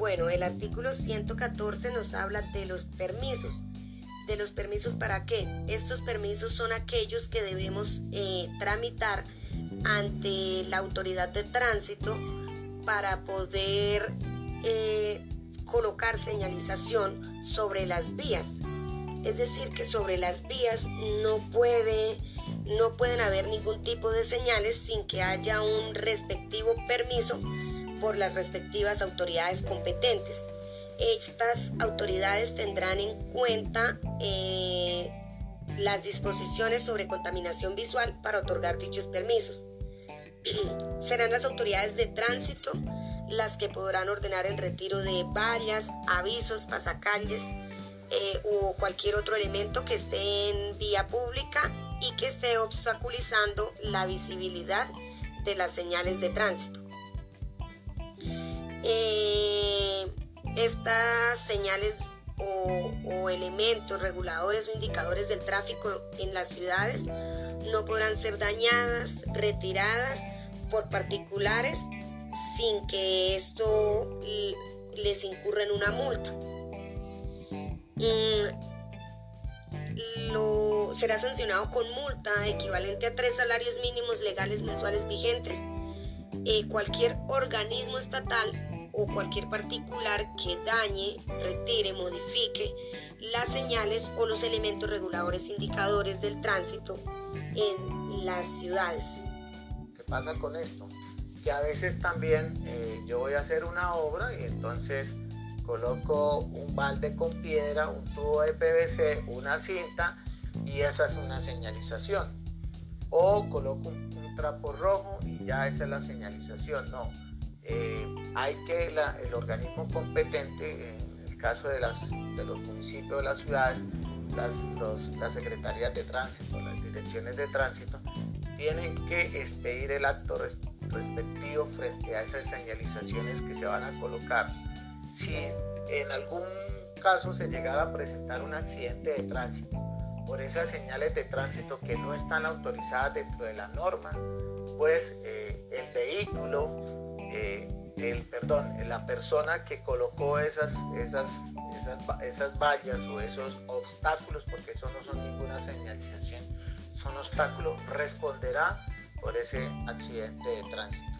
Bueno, el artículo 114 nos habla de los permisos. ¿De los permisos para qué? Estos permisos son aquellos que debemos eh, tramitar ante la autoridad de tránsito para poder eh, colocar señalización sobre las vías. Es decir, que sobre las vías no puede no pueden haber ningún tipo de señales sin que haya un respectivo permiso por las respectivas autoridades competentes. Estas autoridades tendrán en cuenta eh, las disposiciones sobre contaminación visual para otorgar dichos permisos. Serán las autoridades de tránsito las que podrán ordenar el retiro de varias avisos, pasacalles eh, o cualquier otro elemento que esté en vía pública y que esté obstaculizando la visibilidad de las señales de tránsito. Estas señales o, elementos reguladores o indicadores del tráfico en las ciudades no podrán ser dañadas, retiradas por particulares sin que esto les incurra en una multa. Mm, será sancionado con multa equivalente a tres salarios mínimos legales mensuales vigentes. Eh, cualquier organismo estatal o cualquier particular que dañe, retire, modifique las señales o los elementos reguladores indicadores del tránsito en las ciudades. ¿Qué pasa con esto? Que a veces también eh, yo voy a hacer una obra y entonces coloco un balde con piedra, un tubo de PVC, una cinta y esa es una señalización. O coloco un, trapo rojo y ya esa es la señalización. No, eh, hay que el organismo competente, en el caso de, las, de los municipios, de las ciudades, las, las secretarías de tránsito, las direcciones de tránsito, tienen que expedir el acto respectivo frente a esas señalizaciones que se van a colocar. Si en algún caso se llegara a presentar un accidente de tránsito por esas señales de tránsito que no están autorizadas dentro de la norma, pues eh, el vehículo, eh, el, perdón, la persona que colocó esas, esas, esas, vallas o esos obstáculos, porque eso no son ninguna señalización, son obstáculos, responderá por ese accidente de tránsito.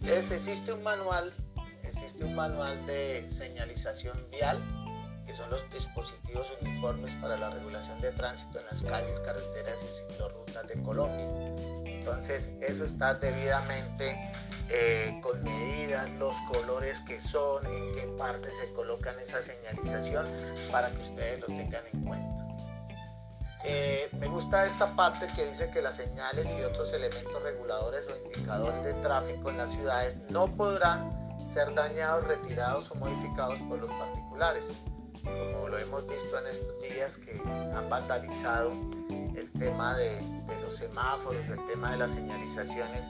Entonces existe un manual existe un manual de señalización vial, que son los dispositivos uniformes para la regulación de tránsito en las calles, carreteras y ciclorrutas de Colombia. Entonces, eso está debidamente eh, con medidas, los colores que son, en qué parte se colocan esa señalización, para que ustedes lo tengan en cuenta. Eh, me gusta esta parte que dice que las señales y otros elementos reguladores o indicadores de tráfico en las ciudades no podrán ser dañados, retirados o modificados por los particulares, como lo hemos visto en estos días que han vandalizado tema de, los semáforos, el tema de las señalizaciones,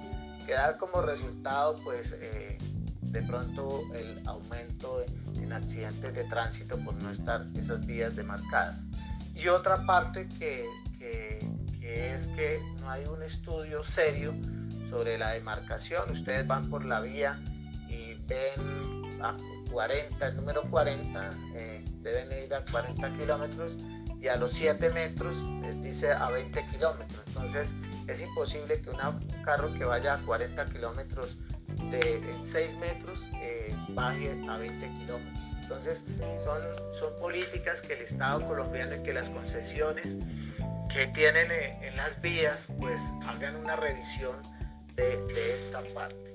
que da como resultado pues eh, de pronto el aumento en, accidentes de tránsito por no estar esas vías demarcadas. Y otra parte que, es que no hay un estudio serio sobre la demarcación, ustedes van por la vía ven a 40, el número 40, eh, deben ir a 40 kilómetros y a los 7 metros les dice a 20 kilómetros. Entonces es imposible que un carro que vaya a 40 kilómetros de 6 metros eh, baje a 20 kilómetros. Entonces son, son políticas que el Estado colombiano y que las concesiones que tienen en, las vías pues hagan una revisión de, de esta parte.